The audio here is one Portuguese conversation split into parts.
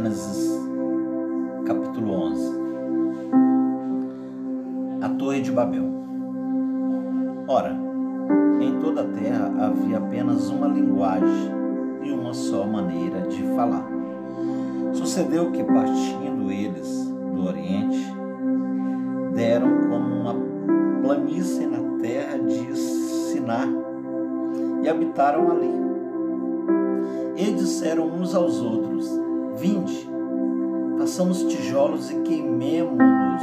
Gênesis capítulo 11 A Torre de Babel Ora, em toda a terra havia apenas uma linguagem e uma só maneira de falar. Sucedeu que, partindo eles do Oriente, deram como uma planície na terra de Siná e habitaram ali. E disseram uns aos outros: Vinde, façamos tijolos e queimemo-nos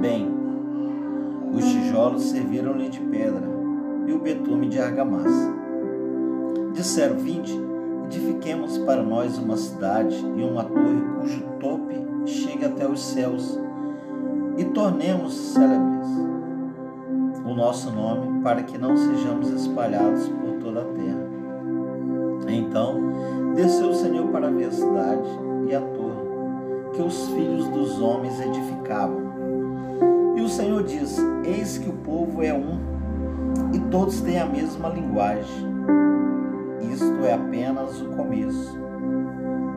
bem. Os tijolos serviram-lhe de pedra e o betume de argamassa. Disseram: Vinde, edifiquemos para nós uma cidade e uma torre cujo tope chegue até os céus e tornemos célebres o nosso nome para que não sejamos espalhados por toda a terra. Então desceu o Senhor para a cidade e a torre que os filhos dos homens edificavam. E o Senhor diz: Eis que o povo é um e todos têm a mesma linguagem. Isto é apenas o começo.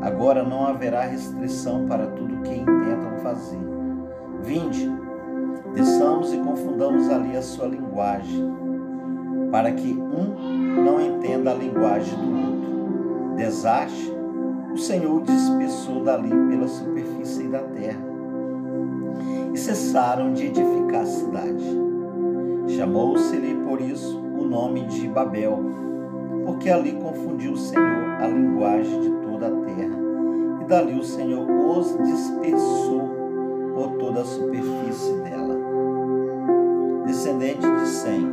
Agora não haverá restrição para tudo que intentam fazer. Vinde, desçamos e confundamos ali a sua linguagem, para que um não entenda a linguagem do outro. Desastre, o Senhor dispersou dali pela superfície da terra. E cessaram de edificar a cidade. Chamou-se-lhe por isso o nome de Babel, porque ali confundiu o Senhor a linguagem de toda a terra, e dali o Senhor os dispersou por toda a superfície dela. Descendente de Sem.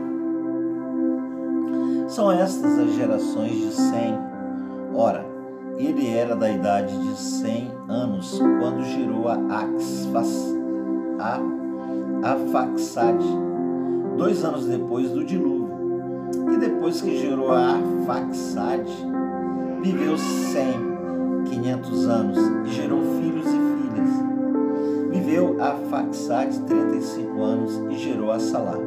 São estas as gerações de Sem. Ora, ele era da idade de cem anos quando gerou a a Afaxade, dois anos depois do dilúvio. E depois que gerou a Afaxade, viveu cem, quinhentos anos e gerou filhos e filhas. Viveu a Faxade 35 anos e gerou a Salá.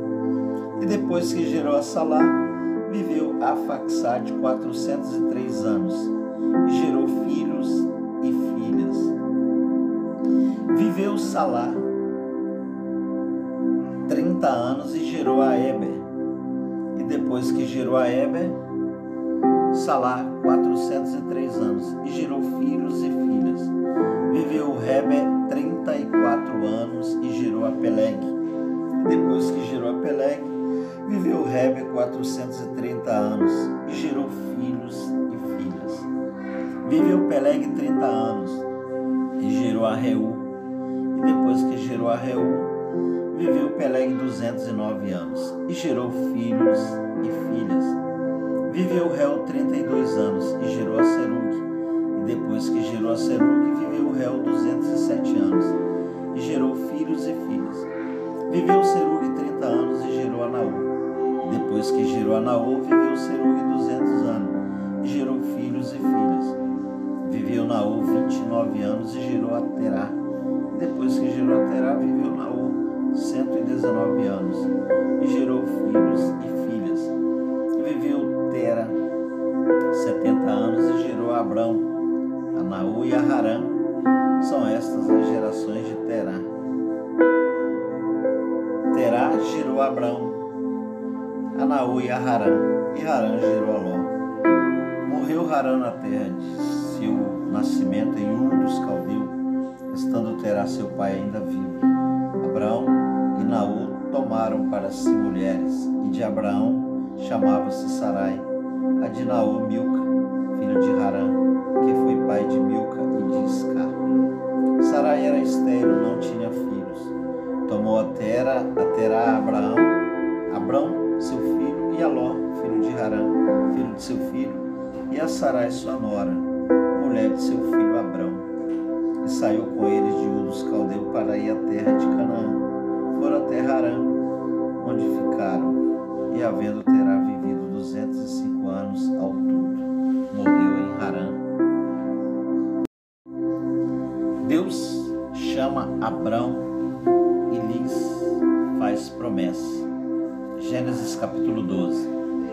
E depois que gerou a Salá, viveu a Faxade 403 anos e gerou filhos e filhas. Viveu Salá 30 anos e gerou a Eber. E depois que gerou a Eber, Salá 403 anos e gerou filhos e filhas. Viveu Heber 34 anos e gerou a Peleg. E depois que gerou a Peleg, viveu Heber 430 anos e gerou filhos e filhas. Viveu Peleg 30 anos e gerou a Reu. E depois que gerou a Reu, viveu Peleg 209 anos e gerou filhos e filhas. Viveu Reu 32 anos e gerou a Serug. E depois que gerou a Serug, viveu Reu 207 anos e gerou filhos e filhas. Viveu Serug 30 anos e gerou a Naú. Depois que gerou a Naú, viveu Serug 200 anos e gerou filhos e filhas. Viveu Naú 29 anos e gerou a Terá. Depois que gerou a Terá, viveu Naú 119 anos e gerou filhos e filhas. Viveu Tera 70 anos e gerou Abrão, a Naú e Harã. São estas as gerações de Terá. Terá gerou Abrão, a Naú e a Harã, e Harã gerou a Ló. Morreu Harã na terra de seu nascimento em Ur dos Caldeus, estando Terá seu pai ainda vivo. Abraão e Naú tomaram para si mulheres, e de Abraão chamava-se Sarai, a de Naú Milca, filho de Harã, que foi pai de Milca e de Iscar. Sarai era estéril, não tinha filhos. Tomou a Tera, a Terá a Abraão, filho de seu filho, e a Sarai, sua nora, mulher de seu filho Abrão. E saiu com eles de Ur dos Caldeus para ir à terra de Canaã. Foram até Harã, onde ficaram, e havendo Terá vivido duzentos e cinco anos ao todo, morreu em Harã. Deus chama Abrão e lhes faz promessa. Gênesis capítulo 12.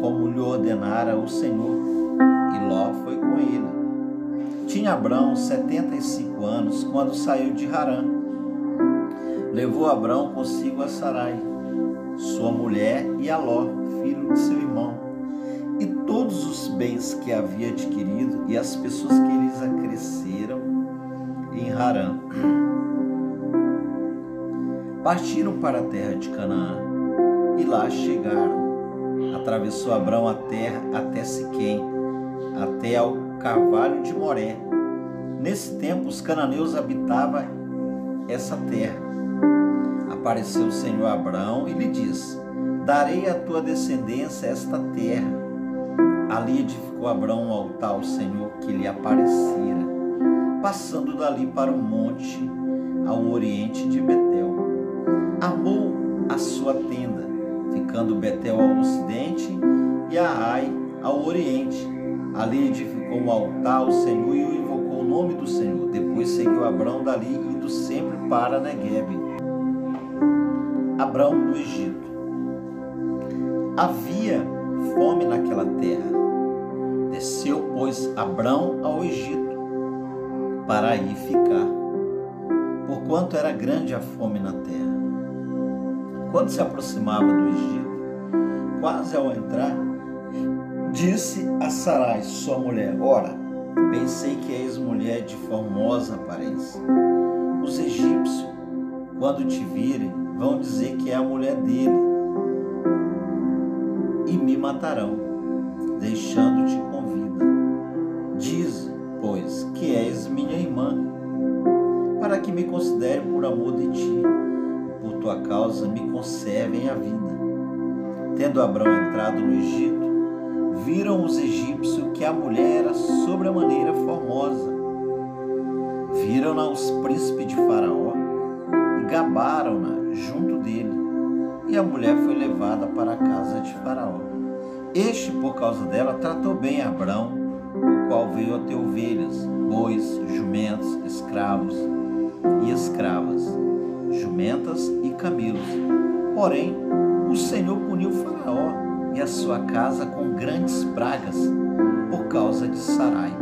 como lhe ordenara o Senhor, e Ló foi com ele. Tinha Abrão setenta e cinco anos quando saiu de Harã. Levou Abrão consigo a Sarai, sua mulher, e a Ló, filho de seu irmão, e todos os bens que havia adquirido e as pessoas que eles acresceram em Harã. Partiram para a terra de Canaã e lá chegaram. Atravessou Abrão a terra até Siquém, até ao carvalho de Moré. Nesse tempo, os cananeus habitavam essa terra. Apareceu o Senhor a Abraão e lhe disse: Darei à tua descendência esta terra. Ali edificou Abraão um altar ao Senhor que lhe aparecera, passando dali para o monte ao oriente de Betel. Amou a sua tenda, ficando Betel ao ocidente e a Ai ao oriente. Ali edificou o altar ao Senhor e invocou o nome do Senhor. Depois seguiu Abrão dali, indo sempre para Negueb. Abrão no Egito. Havia fome naquela terra. Desceu, pois, Abrão ao Egito, para aí ficar, porquanto era grande a fome na terra. Quando se aproximava do Egito, quase ao entrar, Disse a Sarai, sua mulher: Ora, bem sei que és mulher de formosa aparência. Os egípcios, quando te virem, vão dizer que é a mulher dele e me matarão, deixando-te com vida. Diz, pois, que és minha irmã, para que me considere por amor de ti, tua causa me conservem a vida. Tendo Abraão entrado no Egito, viram os egípcios que a mulher era sobremaneira formosa. Viram-na os príncipes de Faraó e gabaram-na junto dele. E a mulher foi levada para a casa de Faraó. Este, por causa dela, tratou bem Abrão, o qual veio a ter ovelhas, bois, jumentos, escravos e escravas, jumentas e camelos. Porém, o Senhor puniu Faraó e a sua casa com grandes pragas por causa de Sarai,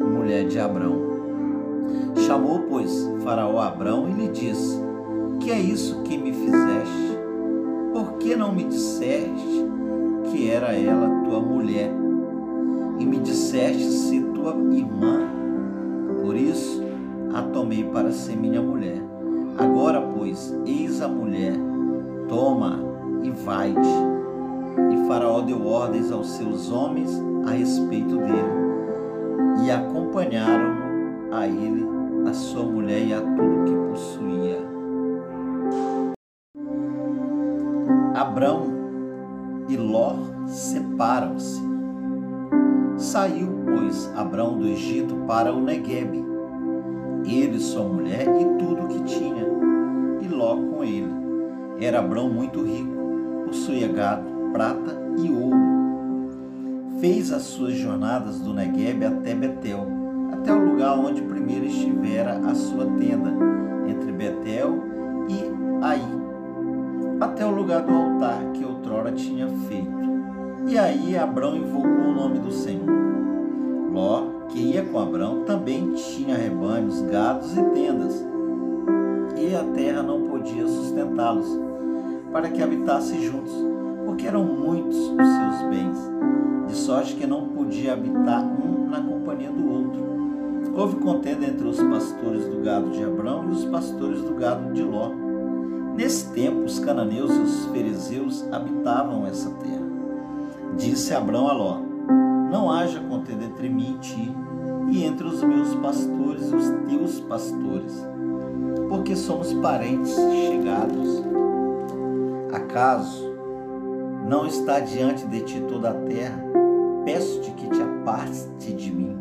mulher de Abrão. Chamou, pois, Faraó Abrão e lhe disse: Que é isso que me fizeste? Por que não me disseste que era ela tua mulher? E me disseste se tua irmã? Por isso a tomei para ser minha mulher. Agora, pois, eis a mulher, toma e vai-te e Faraó deu ordens aos seus homens a respeito dele, e acompanharam a ele, a sua mulher e a tudo que possuía. Abrão e Ló separam-se. Saiu, pois, Abrão do Egito para o Neguebe, ele, sua mulher e tudo o que tinha, e Ló com ele. Era Abrão muito rico, possuía gado, prata e ouro. Fez as suas jornadas do Negueb até Betel, até o lugar onde primeiro estivera a sua tenda, entre Betel e Aí, até o lugar do altar que outrora tinha feito. E aí Abrão invocou o nome do Senhor. Ló, ia com Abrão, também tinha rebanhos, gados e tendas, e a terra não podia sustentá-los, para que habitassem juntos porque eram muitos os seus bens, de sorte que não podia habitar um na companhia do outro. Houve contenda entre os pastores do gado de Abrão e os pastores do gado de Ló. Nesse tempo, os cananeus e os fariseus habitavam essa terra. Disse Abrão a Ló: Não haja contenda entre mim e ti, e entre os meus pastores e os teus pastores, porque somos parentes chegados. Acaso não está diante de ti toda a terra, peço-te que te aparte de mim.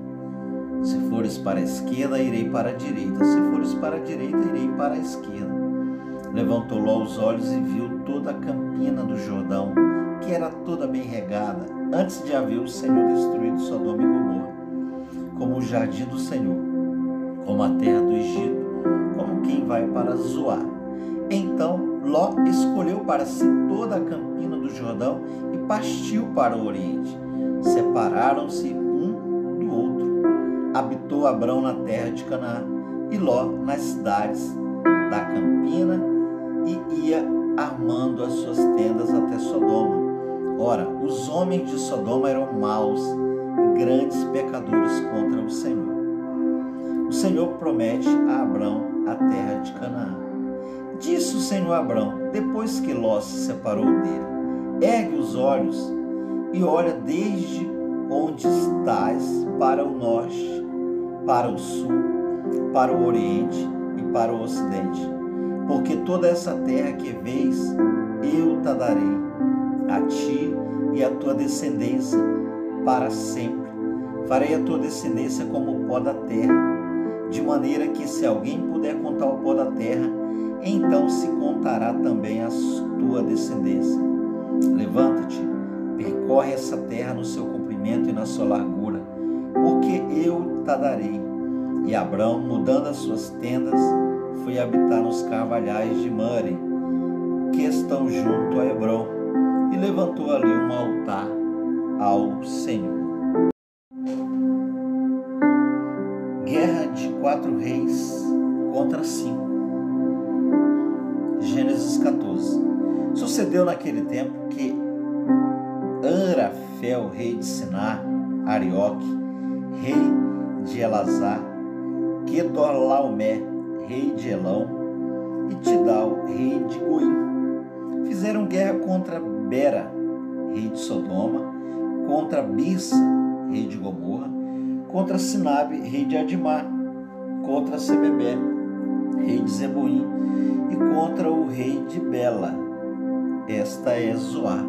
Se fores para a esquerda, irei para a direita. Se fores para a direita, irei para a esquerda. Levantou Ló os olhos e viu toda a campina do Jordão, que era toda bem regada, antes de haver o Senhor destruído Sodoma e Gomorra, como o jardim do Senhor, como a terra do Egito, como quem vai para Zoar. Então Ló escolheu para si toda a campina do Jordão e partiu para o oriente. Separaram-se um do outro. Habitou Abrão na terra de Canaã e Ló nas cidades da campina e ia armando as suas tendas até Sodoma. Ora, os homens de Sodoma eram maus grandes pecadores contra o Senhor. O Senhor promete a Abrão a terra de Canaã. Disse o Senhor a Abrão, depois que Ló se separou dele: Ergue os olhos e olha desde onde estás para o norte, para o sul, para o oriente e para o ocidente. Porque toda essa terra que vês, eu te darei a ti e a tua descendência para sempre. Farei a tua descendência como o pó da terra, de maneira que se alguém puder contar o pó da terra, então se contará também a tua descendência. Levanta-te, percorre essa terra no seu comprimento e na sua largura, porque eu te darei. E Abraão, mudando as suas tendas, foi habitar nos carvalhais de Mare, que estão junto a Hebron, e levantou ali um altar ao Senhor. Quatro reis contra cinco. Gênesis 14. Sucedeu naquele tempo que Anrafel, rei de Sinar, Arioque, rei de Elazar, Kedorlaomé, rei de Elão, e Tidal, rei de Goim, fizeram guerra contra Bera, rei de Sodoma, contra Birsa, rei de Gomorra, contra Sinabe, rei de Adimá, contra Sebebé, rei de Zeboim, e contra o rei de Bela. Esta é Zoar.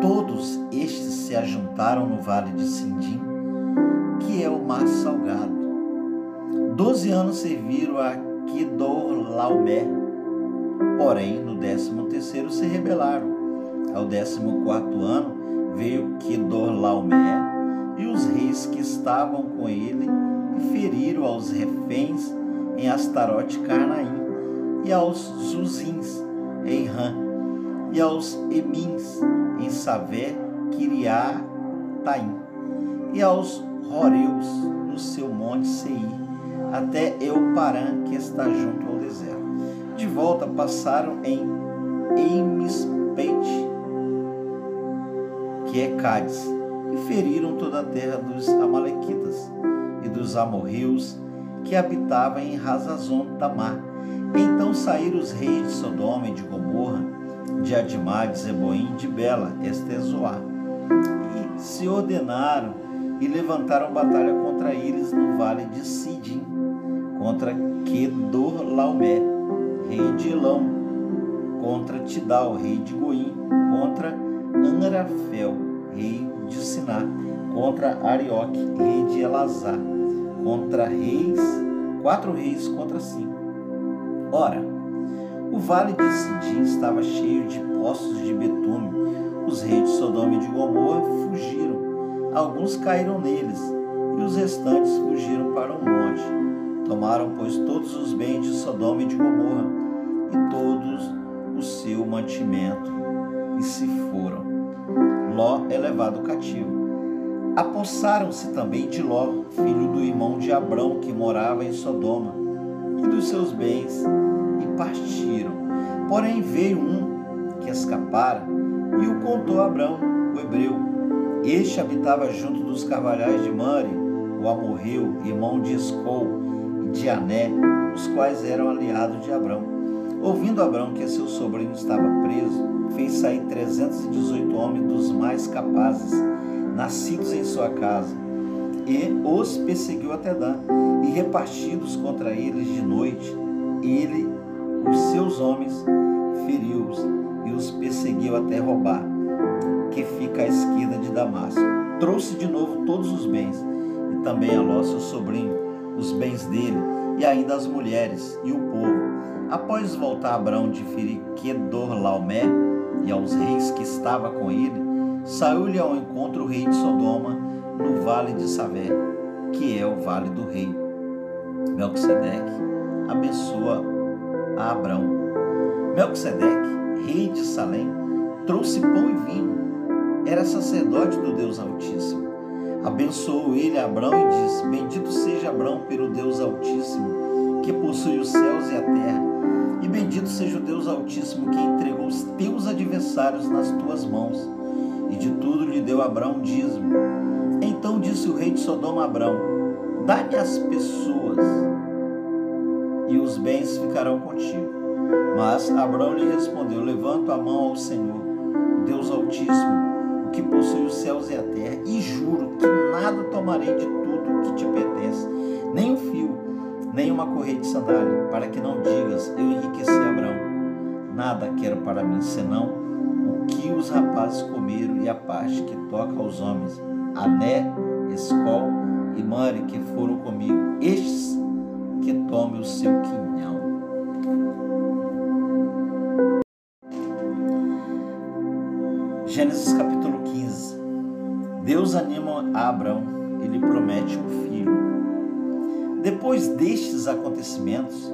Todos estes se ajuntaram no vale de Sindim, que é o mar salgado. Doze anos serviram a Kidor-Laomé, porém no décimo terceiro se rebelaram. Ao décimo quarto ano veio Kidor-Laomé e os reis que estavam com ele feriram aos reféns em Astarote Carnaim e aos Zuzins em Rã e aos Emins em Savé Kiriataim e aos Roreus no seu monte Seir até Euparã que está junto ao deserto. De volta passaram em Emispete que é Cádiz e feriram toda a terra dos Amalequitas e dos amorreus que habitavam em Razazon Tamar. Então saíram os reis de Sodoma e de Gomorra, de Adimá, de Zeboim, de Bela, Estezoá, e se ordenaram e levantaram batalha contra eles no vale de Sidim, contra Kedor Laomé, rei de Elão, contra Tidal, rei de Goim, contra Anrafel, rei de Siná, contra Arioque, rei de Elazar, contra reis, quatro reis contra cinco. Ora, o vale de Sidim estava cheio de poços de betume. Os reis de Sodoma e de Gomorra fugiram. Alguns caíram neles, e os restantes fugiram para um monte. Tomaram, pois, todos os bens de Sodoma e de Gomorra, e todos o seu mantimento, e se foram. Ló é levado cativo. Apossaram-se também de Ló, filho do irmão de Abrão, que morava em Sodoma, e dos seus bens, e partiram. Porém veio um que escapara e o contou a Abrão, o hebreu. Este habitava junto dos carvalhais de Mare, o amorreu, irmão de Escol e de Ané, os quais eram aliados de Abrão. Ouvindo Abrão que seu sobrinho estava preso, fez sair 318 homens dos mais capazes, nascidos em sua casa, e os perseguiu até Dan, e repartidos contra eles de noite, ele, os seus homens, feriu-os e os perseguiu até roubar, que fica à esquerda de Damasco. Trouxe de novo todos os bens e também a Ló, seu sobrinho, os bens dele, e ainda as mulheres e o povo. Após voltar Abraão de ferir Laomé e aos reis que estava com ele, saiu-lhe ao encontro o rei de Sodoma no vale de Savé, que é o vale do rei. Melquisedeque abençoa a Abraão. Melquisedeque, rei de Salém, trouxe pão e vinho. Era sacerdote do Deus Altíssimo. Abençoou ele a Abraão e disse: Bendito seja Abraão pelo Deus Altíssimo, que possui os céus e a terra. E bendito seja o Deus Altíssimo que entregou os teus adversários nas tuas mãos. E de tudo lhe deu Abraão dízimo. Então disse o rei de Sodoma a Abraão: Dá-me as pessoas, e os bens ficarão contigo. Mas Abraão lhe respondeu: Levanto a mão ao Senhor, Deus Altíssimo, o que possui os céus e a terra, e juro que nada tomarei de tudo que te pertence, nem um fio, nem uma correia de sandália, para que não digas: Eu enriqueci Abraão. Nada quero para mim, senão o que os rapazes comeram e a parte que toca aos homens, Ané, Escol e Mare que foram comigo, estes que tome o seu quinhão. Gênesis capítulo 15. Deus anima Abraão e lhe promete um filho. Depois destes acontecimentos,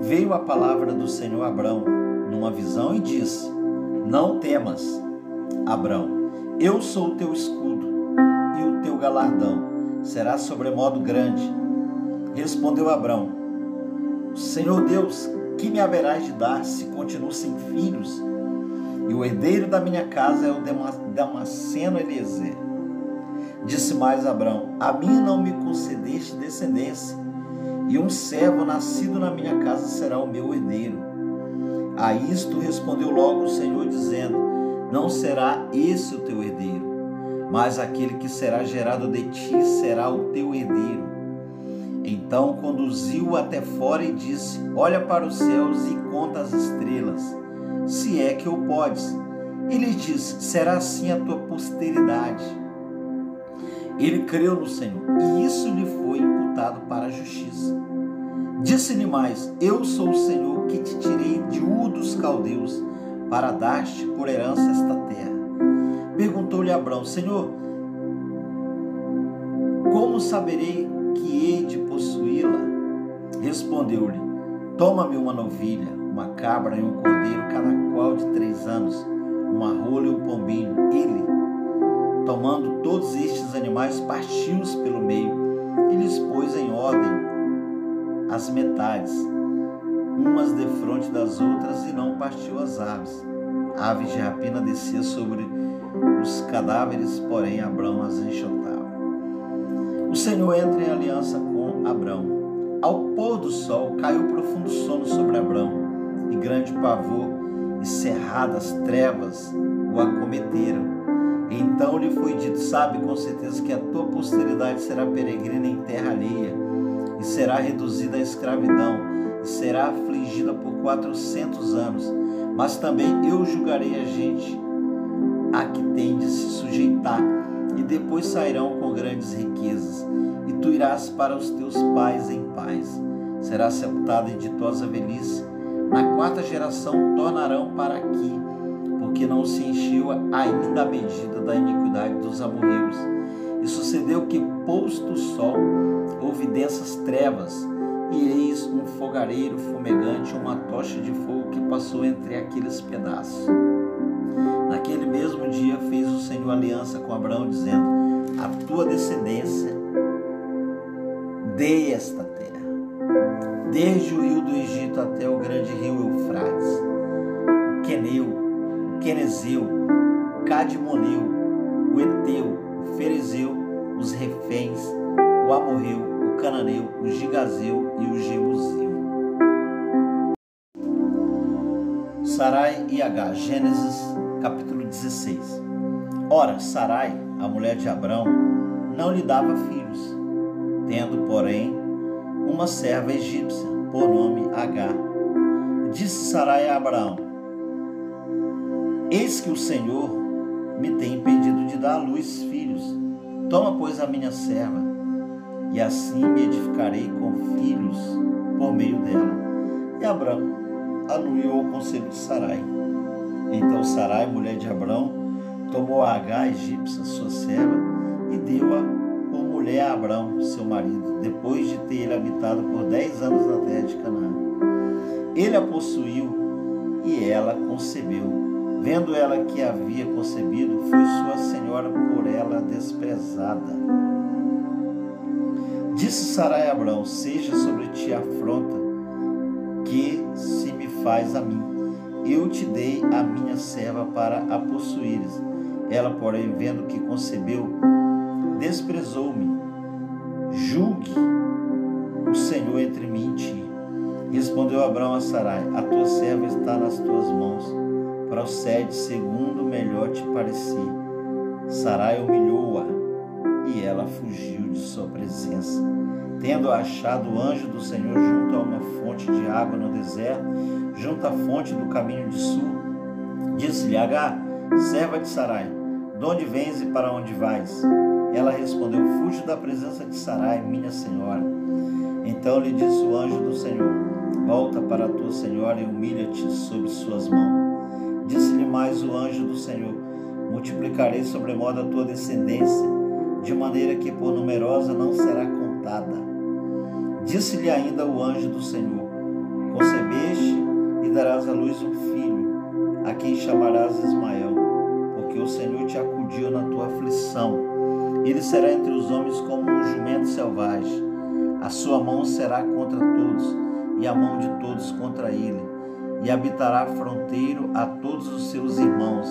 veio a palavra do Senhor Abraão numa visão e disse: Não temas, Abraão, eu sou o teu escudo e o teu galardão será sobremodo grande. Respondeu Abraão: Senhor Deus, que me haverás de dar se continuo sem filhos? e o herdeiro da minha casa é o Damasceno Eliezer. Disse mais Abraão: A mim não me concedeste descendência, e um servo nascido na minha casa será o meu herdeiro. A isto respondeu logo o Senhor, dizendo: Não será esse o teu herdeiro, mas aquele que será gerado de ti será o teu herdeiro. Então conduziu-o até fora e disse: Olha para os céus e conta as estrelas se é que o podes. Ele diz: será assim a tua posteridade. Ele creu no Senhor e isso lhe foi imputado para a justiça. Disse-lhe mais: Eu sou o Senhor que te tirei de Ur dos caldeus para dar-te por herança esta terra. Perguntou-lhe Abraão: Senhor, como saberei que hei de possuí-la? Respondeu-lhe: Toma-me uma novilha uma cabra e um cordeiro, cada qual de três anos, uma rola e um pombinho. Ele, tomando todos estes animais, partiu-os pelo meio e lhes pôs em ordem as metades, umas defronte das outras, e não partiu as aves. Aves de rapina descia sobre os cadáveres, porém Abraão as enxotava. O Senhor entra em aliança com Abraão. Ao pôr do sol, caiu profundo sono sobre Abraão e grande pavor e cerradas trevas o acometeram. Então lhe foi dito: Sabe com certeza que a tua posteridade será peregrina em terra alheia, e será reduzida à escravidão, e será afligida por quatrocentos anos. Mas também eu julgarei a gente a que tem de se sujeitar, e depois sairão com grandes riquezas, e tu irás para os teus pais em paz. Será sepultada em ditosa velhice na quarta geração tornarão para aqui, porque não se encheu ainda a medida da iniquidade dos amorreus. E sucedeu que, posto o sol, houve densas trevas, e eis um fogareiro fumegante, uma tocha de fogo que passou entre aqueles pedaços. Naquele mesmo dia fez o Senhor aliança com Abraão, dizendo: A tua descendência dê esta terra desde o rio do Egito até o grande rio Eufrates, o Queneu, o Quenezeu, o Cadmoneu, o Eteu, Ferezeu, os Reféns, o Amorreu, o Cananeu, o Gigazeu e o Jebuseu. Sarai e H, Gênesis capítulo 16. Ora, Sarai, a mulher de Abrão, não lhe dava filhos, tendo, porém, uma serva egípcia, por nome Agar. Disse Sarai a Abraão: Eis que o Senhor me tem impedido de dar à luz filhos. Toma, pois, a minha serva, e assim me edificarei com filhos por meio dela. E Abraão anuiu o conselho de Sarai. Então Sarai, mulher de Abraão, tomou a H, egípcia, sua serva, e deu-a por mulher a Abraão, seu marido, depois de ter ele habitado por dez anos na terra de Canaã. Ele a possuiu e ela concebeu. Vendo ela que havia concebido, foi sua senhora por ela desprezada. Disse Sarai a Abraão: Seja sobre ti a afronta que se me faz a mim. Eu te dei a minha serva para a possuíres. Ela, porém, vendo que concebeu, desprezou-me. Julgue o Senhor entre mim e ti. Respondeu Abraão a Sarai: A tua serva está nas tuas mãos procede segundo melhor te parecer. Sarai humilhou-a e ela fugiu de sua presença. Tendo achado o anjo do Senhor junto a uma fonte de água no deserto, junto à fonte do caminho de sul, disse-lhe: Agar, serva de Sarai, de onde vens e para onde vais? Ela respondeu: Fujo da presença de Sarai, minha senhora. Então lhe disse o anjo do Senhor: Volta para a tua senhora e humilha-te sob suas mãos. Disse-lhe mais o anjo do Senhor: Multiplicarei sobremodo a tua descendência, de maneira que por numerosa não será contada. Disse-lhe ainda o anjo do Senhor: Concebeste e darás à luz um filho, a quem chamarás Ismael, porque o Senhor te acudiu na tua aflição. Ele será entre os homens como um jumento selvagem. A sua mão será contra todos, e a mão de todos contra ele e habitará fronteiro a todos os seus irmãos.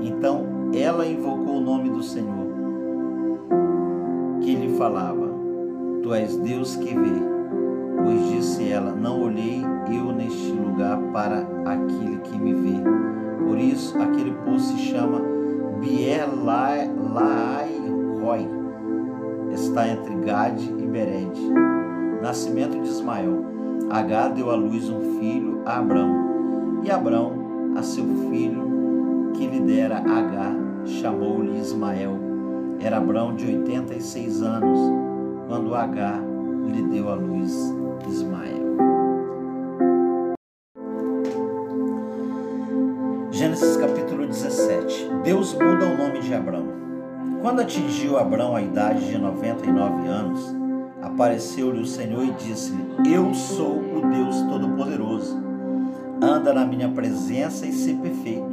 Então ela invocou o nome do Senhor, que lhe falava: Tu és Deus que vê. Pois disse ela: Não olhei eu neste lugar para aquele que me vê. Por isso aquele poço se chama Bier Roy. Está entre Gade e Bered. Nascimento de Ismael. Agar deu à luz um filho a Abrão e Abrão, a seu filho, que lhe dera Agar, chamou-lhe Ismael. Era Abrão de 86 anos, quando Agar lhe deu à luz Ismael. Gênesis capítulo 17. Deus muda o nome de Abrão. Quando atingiu Abrão a idade de 99 anos, apareceu-lhe o Senhor e disse-lhe: Eu sou o Deus Todo-Poderoso anda na minha presença e ser perfeito.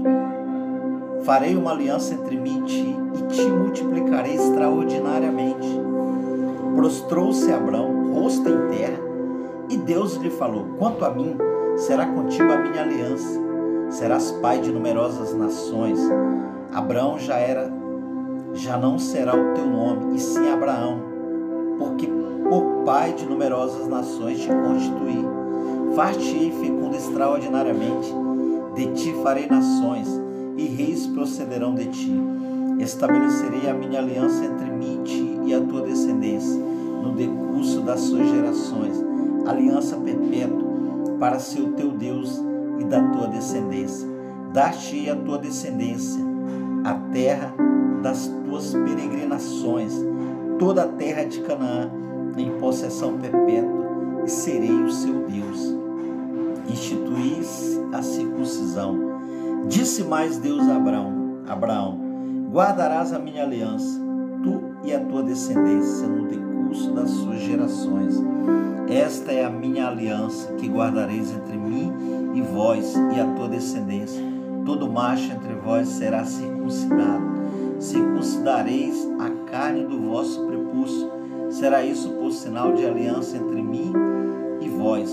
Farei uma aliança entre mim e ti, e te multiplicarei extraordinariamente. Prostrou-se Abraão, rosto em terra, e Deus lhe falou: Quanto a mim, será contigo a minha aliança. Serás pai de numerosas nações. Abraão já era, já não será o teu nome, e sim Abraão, porque por pai de numerosas nações te constituí Far-te-ei fecundo extraordinariamente, de ti farei nações, e reis procederão de ti. Estabelecerei a minha aliança entre mim e ti e a tua descendência, no decurso das suas gerações, aliança perpétua, para ser o teu Deus e da tua descendência. Dar-te-ei a tua descendência, a terra das tuas peregrinações, toda a terra de Canaã, em possessão perpétua, e serei o seu Deus instituís a circuncisão. Disse mais Deus a Abraão: Abraão, guardarás a minha aliança, tu e a tua descendência no decurso das suas gerações. Esta é a minha aliança que guardareis entre mim e vós e a tua descendência. Todo macho entre vós será circuncidado. Circuncidareis a carne do vosso prepúcio. Será isso por sinal de aliança entre mim e vós?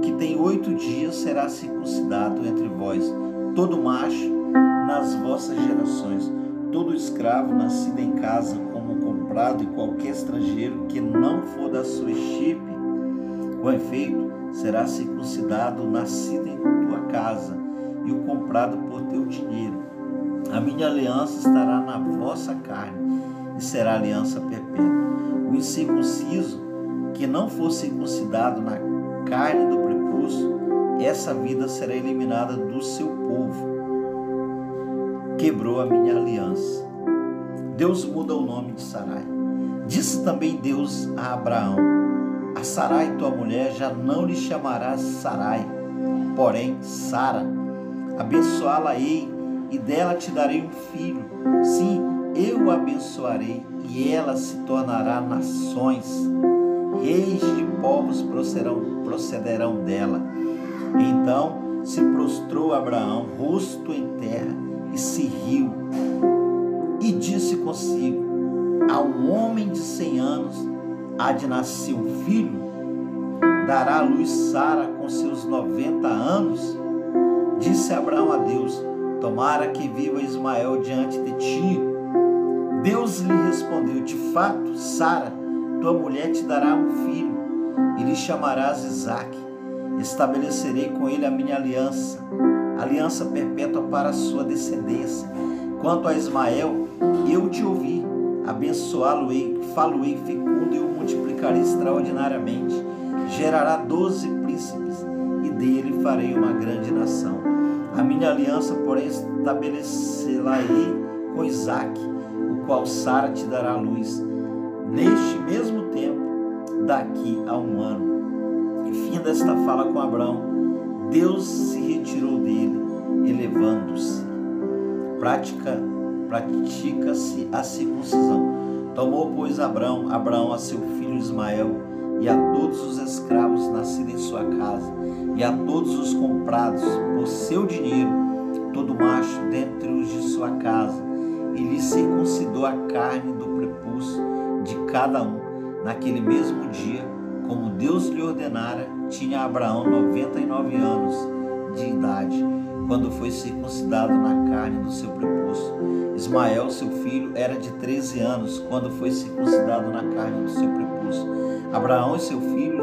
Que tem oito dias será circuncidado entre vós, todo macho nas vossas gerações, todo escravo nascido em casa como comprado e qualquer estrangeiro que não for da sua estirpe, com efeito, será circuncidado nascido em tua casa e o comprado por teu dinheiro. A minha aliança estará na vossa carne e será aliança perpétua. O incircunciso que não for circuncidado na carne do essa vida será eliminada do seu povo. Quebrou a minha aliança. Deus muda o nome de Sarai. Disse também Deus a Abraão: A Sarai, tua mulher, já não lhe chamarás Sarai, porém Sara. Abençoá-la-ei e dela te darei um filho. Sim, eu abençoarei e ela se tornará nações. Reis de povos procederão, procederão dela. Então se prostrou Abraão, rosto em terra, e se riu. E disse consigo: A um homem de cem anos há de nascer um filho? Dará à luz Sara com seus noventa anos? Disse Abraão a Deus: Tomara que viva Ismael diante de ti. Deus lhe respondeu: De fato, Sara, tua mulher te dará um filho, e lhe chamarás Isaque. Estabelecerei com ele a minha aliança, aliança perpétua para a sua descendência. Quanto a Ismael, eu te ouvi, abençoá-lo-ei, falo-ei fecundo e o multiplicarei extraordinariamente. Gerará doze príncipes, e dele farei uma grande nação. A minha aliança, porém, estabelecê-la-ei com Isaque, qual Sara te dará luz, neste mesmo tempo, daqui a um ano. E fim desta fala com Abraão, Deus se retirou dele, elevando-se. Prática, pratica-se a circuncisão. Tomou, pois, Abraão, Abraão a seu filho Ismael, e a todos os escravos nascidos em sua casa, e a todos os comprados por seu dinheiro, todo macho dentre os de sua casa, e lhe circuncidou a carne do prepúcio de cada um. Naquele mesmo dia, como Deus lhe ordenara, tinha Abraão 99 anos de idade, quando foi circuncidado na carne do seu prepúcio. Ismael, seu filho, era de 13 anos, quando foi circuncidado na carne do seu prepúcio. Abraão e seu filho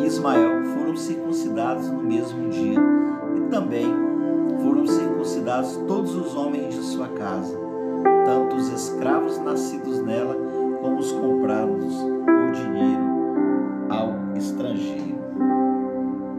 Ismael foram circuncidados no mesmo dia, e também foram circuncidados todos os homens de sua casa, tanto os escravos nascidos nela como os comprados por dinheiro.